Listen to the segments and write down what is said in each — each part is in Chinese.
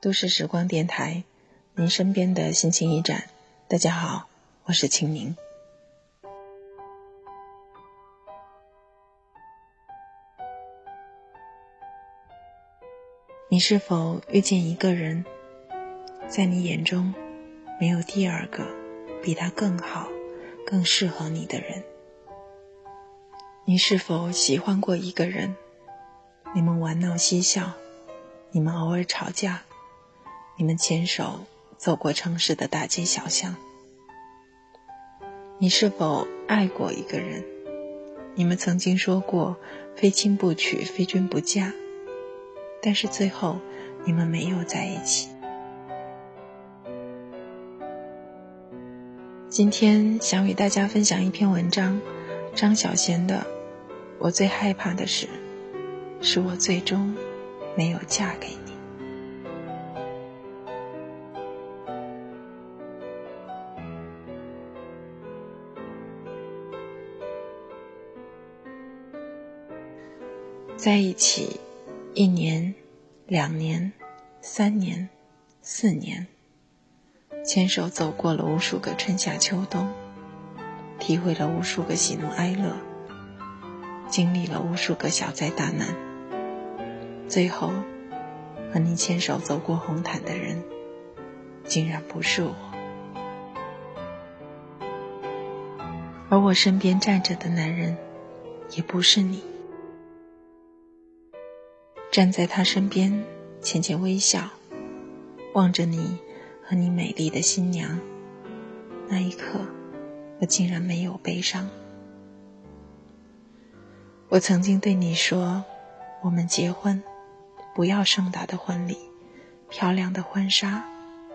都市时光电台，您身边的心情驿站。大家好，我是清明。你是否遇见一个人，在你眼中没有第二个比他更好、更适合你的人？你是否喜欢过一个人？你们玩闹嬉笑，你们偶尔吵架。你们牵手走过城市的大街小巷，你是否爱过一个人？你们曾经说过“非亲不娶，非君不嫁”，但是最后你们没有在一起。今天想与大家分享一篇文章，张小娴的《我最害怕的事，是我最终没有嫁给你》。在一起，一年、两年、三年、四年，牵手走过了无数个春夏秋冬，体会了无数个喜怒哀乐，经历了无数个小灾大难。最后，和你牵手走过红毯的人，竟然不是我，而我身边站着的男人，也不是你。站在他身边，浅浅微笑，望着你和你美丽的新娘。那一刻，我竟然没有悲伤。我曾经对你说：“我们结婚，不要盛大的婚礼，漂亮的婚纱，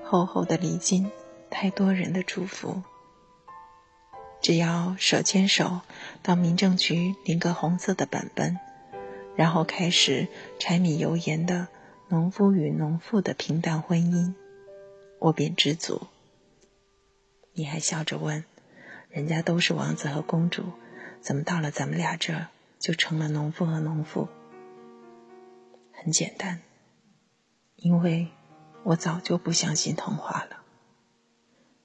厚厚的礼金，太多人的祝福。只要手牵手到民政局领个红色的本本。”然后开始柴米油盐的农夫与农妇的平淡婚姻，我便知足。你还笑着问：“人家都是王子和公主，怎么到了咱们俩这儿就成了农夫和农妇？”很简单，因为我早就不相信童话了。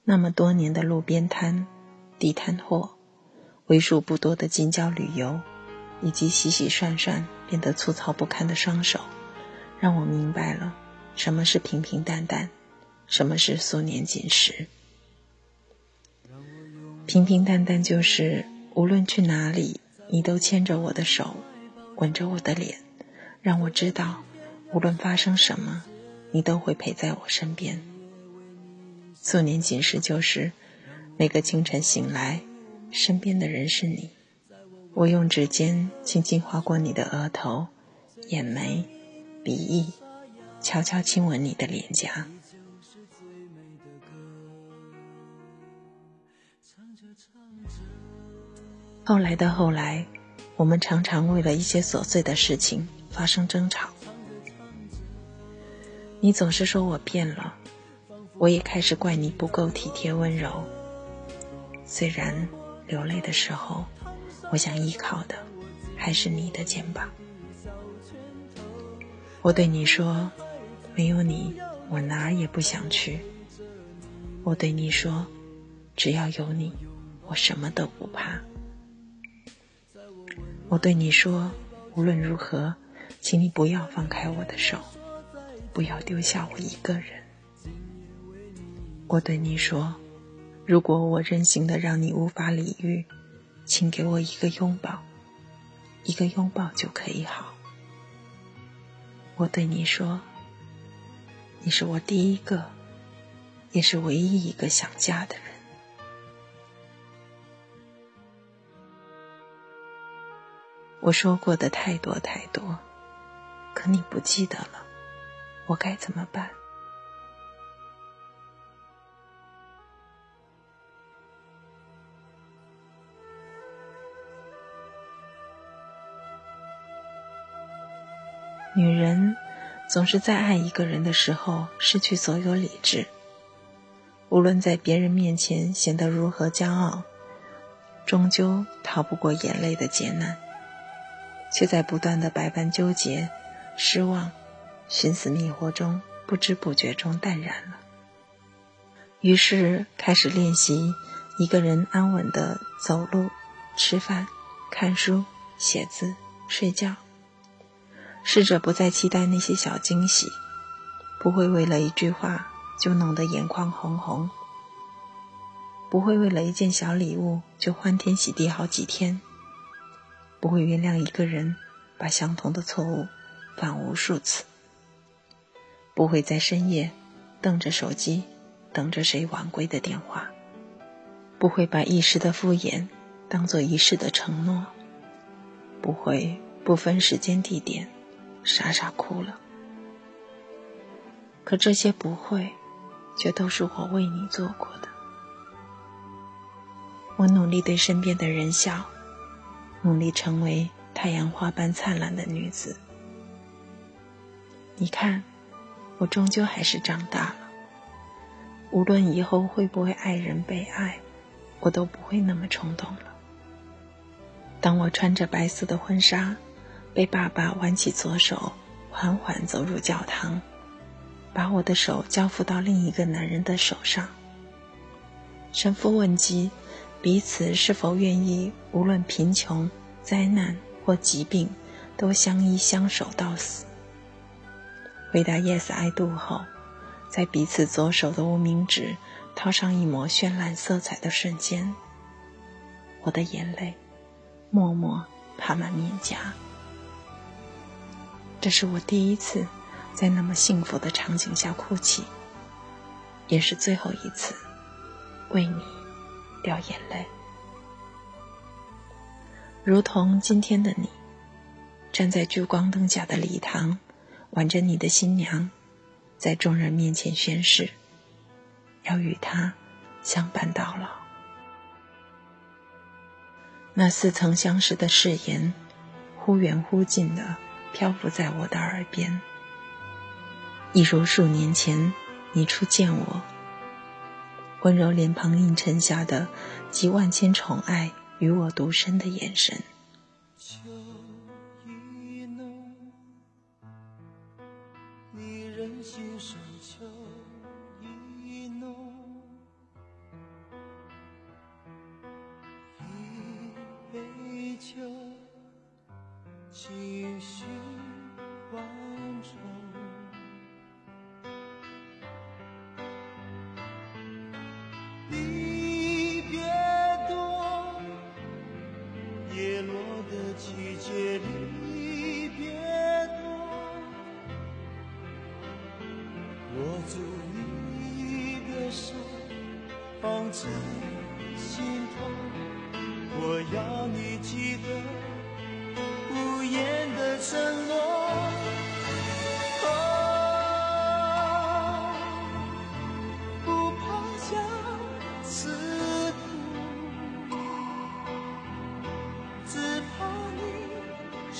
那么多年的路边摊、地摊货，为数不多的近郊旅游。以及洗洗涮涮变得粗糙不堪的双手，让我明白了什么是平平淡淡，什么是素年锦时。平平淡淡就是无论去哪里，你都牵着我的手，吻着我的脸，让我知道无论发生什么，你都会陪在我身边。素年锦时就是每个清晨醒来，身边的人是你。我用指尖轻轻划过你的额头、眼眉、鼻翼，悄悄亲吻你的脸颊。后来的后来，我们常常为了一些琐碎的事情发生争吵。你总是说我变了，我也开始怪你不够体贴温柔。虽然流泪的时候。我想依靠的还是你的肩膀。我对你说，没有你，我哪儿也不想去。我对你说，只要有你，我什么都不怕。我对你说，无论如何，请你不要放开我的手，不要丢下我一个人。我对你说，如果我任性的让你无法理喻。请给我一个拥抱，一个拥抱就可以好。我对你说，你是我第一个，也是唯一一个想家的人。我说过的太多太多，可你不记得了，我该怎么办？女人总是在爱一个人的时候失去所有理智，无论在别人面前显得如何骄傲，终究逃不过眼泪的劫难，却在不断的百般纠结、失望、寻死觅活中不知不觉中淡然了。于是开始练习一个人安稳的走路、吃饭、看书、写字、睡觉。试着不再期待那些小惊喜，不会为了一句话就弄得眼眶红红，不会为了一件小礼物就欢天喜地好几天，不会原谅一个人把相同的错误犯无数次，不会在深夜瞪着手机等着谁晚归的电话，不会把一时的敷衍当做一世的承诺，不会不分时间地点。傻傻哭了，可这些不会，却都是我为你做过的。我努力对身边的人笑，努力成为太阳花般灿烂的女子。你看，我终究还是长大了。无论以后会不会爱人被爱，我都不会那么冲动了。当我穿着白色的婚纱。被爸爸挽起左手，缓缓走入教堂，把我的手交付到另一个男人的手上。神父问及彼此是否愿意，无论贫穷、灾难或疾病，都相依相守到死。回答 “Yes, I do” 后，在彼此左手的无名指套上一抹绚烂色彩的瞬间，我的眼泪默默爬满面颊。这是我第一次在那么幸福的场景下哭泣，也是最后一次为你掉眼泪。如同今天的你，站在聚光灯下的礼堂，挽着你的新娘，在众人面前宣誓，要与她相伴到老。那似曾相识的誓言，忽远忽近的。漂浮在我的耳边，一如数年前你初见我，温柔脸庞映衬下的集万千宠爱与我独身的眼神。在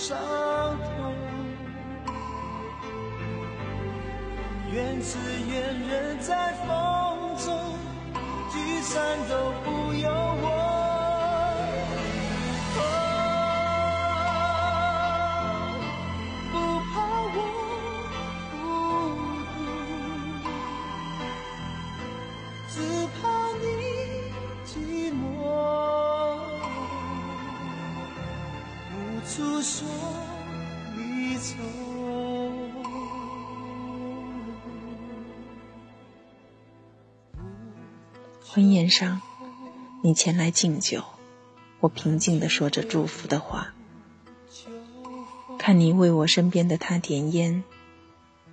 伤痛。缘字缘人在风中。聚散都不由我，不怕我孤独，只怕你寂寞，诉说离愁。婚宴上，你前来敬酒，我平静地说着祝福的话。看你为我身边的他点烟，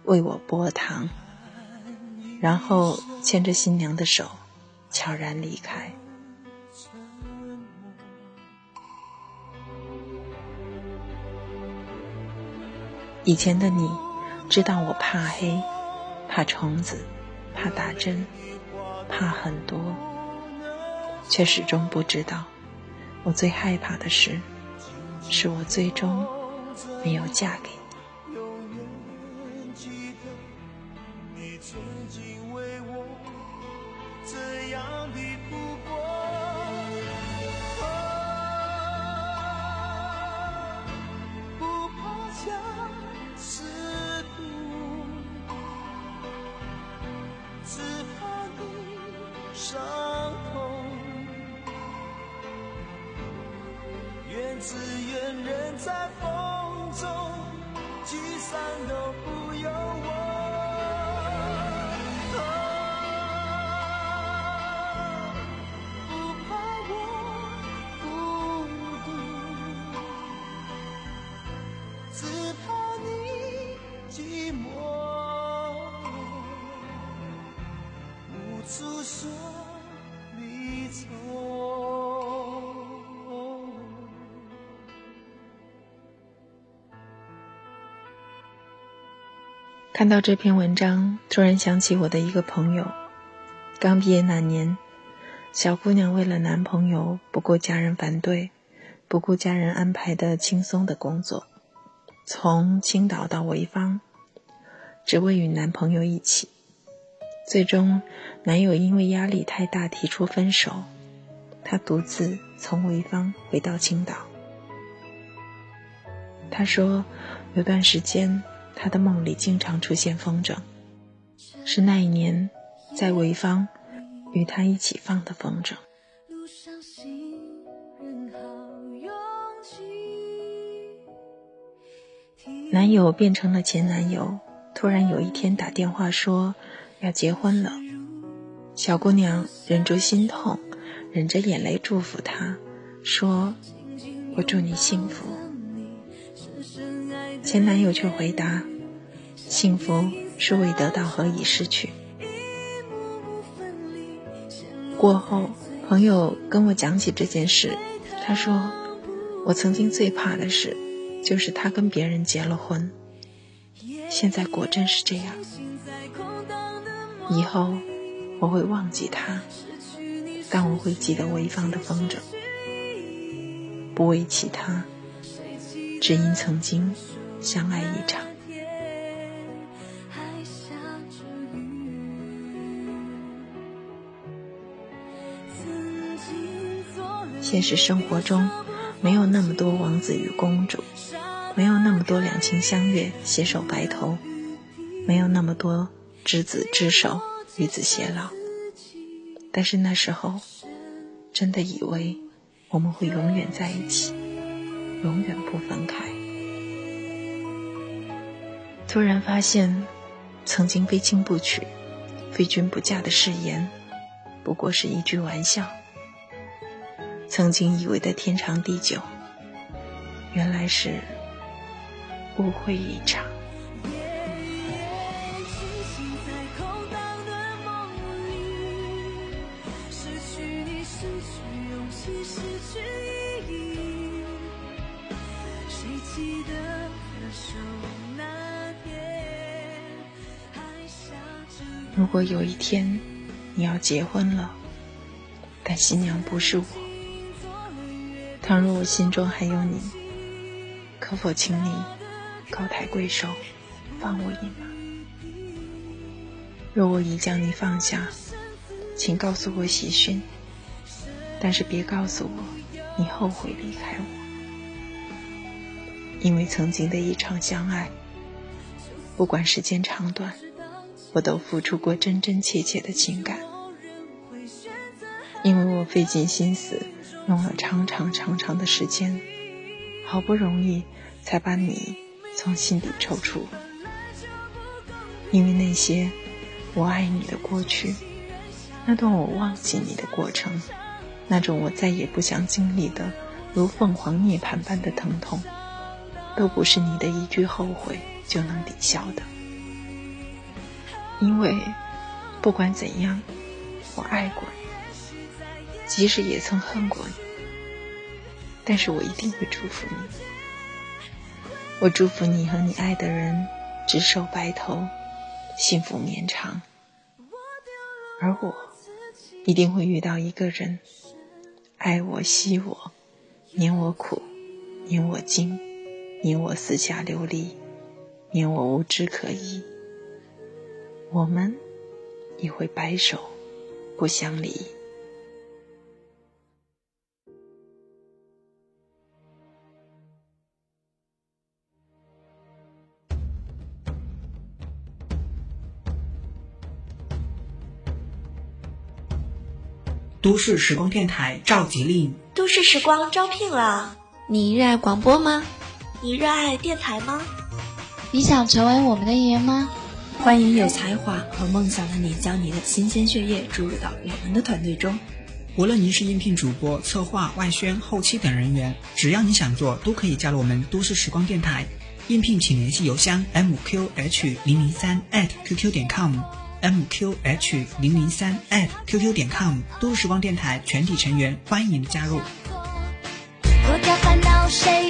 为我拨糖，然后牵着新娘的手，悄然离开。以前的你，知道我怕黑，怕虫子，怕打针。怕很多，却始终不知道，我最害怕的事，是我最终没有嫁给看到这篇文章，突然想起我的一个朋友。刚毕业那年，小姑娘为了男朋友，不顾家人反对，不顾家人安排的轻松的工作，从青岛到潍坊，只为与男朋友一起。最终，男友因为压力太大提出分手，她独自从潍坊回到青岛。她说，有段时间。他的梦里经常出现风筝，是那一年在潍坊与他一起放的风筝。男友变成了前男友，突然有一天打电话说要结婚了。小姑娘忍住心痛，忍着眼泪祝福他，说：“我祝你幸福。”前男友却回答：“幸福是未得到和已失去。”过后，朋友跟我讲起这件事，他说：“我曾经最怕的事，就是他跟别人结了婚。现在果真是这样。以后我会忘记他，但我会记得潍坊的风筝，不为其他，只因曾经。”相爱一场。现实生活中，没有那么多王子与公主，没有那么多两情相悦、携手白头，没有那么多执子之手、与子偕老。但是那时候，真的以为我们会永远在一起，永远不分开。突然发现，曾经非亲不娶、非君不嫁的誓言，不过是一句玩笑。曾经以为的天长地久，原来是误会一场。如果有一天你要结婚了，但新娘不是我，倘若我心中还有你，可否请你高抬贵手，放我一马？若我已将你放下，请告诉我喜讯，但是别告诉我你后悔离开我，因为曾经的一场相爱，不管时间长短。我都付出过真真切切的情感，因为我费尽心思，用了长长长长的时间，好不容易才把你从心底抽出。因为那些我爱你的过去，那段我忘记你的过程，那种我再也不想经历的如凤凰涅槃般的疼痛，都不是你的一句后悔就能抵消的。因为，不管怎样，我爱过你，即使也曾恨过你，但是我一定会祝福你。我祝福你和你爱的人执手白头，幸福绵长。而我一定会遇到一个人，爱我惜我，念我苦，念我惊，免我四下流离，念我无枝可依。我们也会白首不相离。都市时光电台召集令：都市时光招聘了。你热爱广播吗？你热爱电台吗？你想成为我们的艺人吗？欢迎有才华和梦想的你，将你的新鲜血液注入到我们的团队中。无论您是应聘主播、策划、外宣、后期等人员，只要你想做，都可以加入我们都市时光电台。应聘请联系邮箱 mqh 零零三 @qq 点 com，mqh 零零三 @qq 点 com。都市时光电台全体成员欢迎您的加入。脱掉烦恼，谁？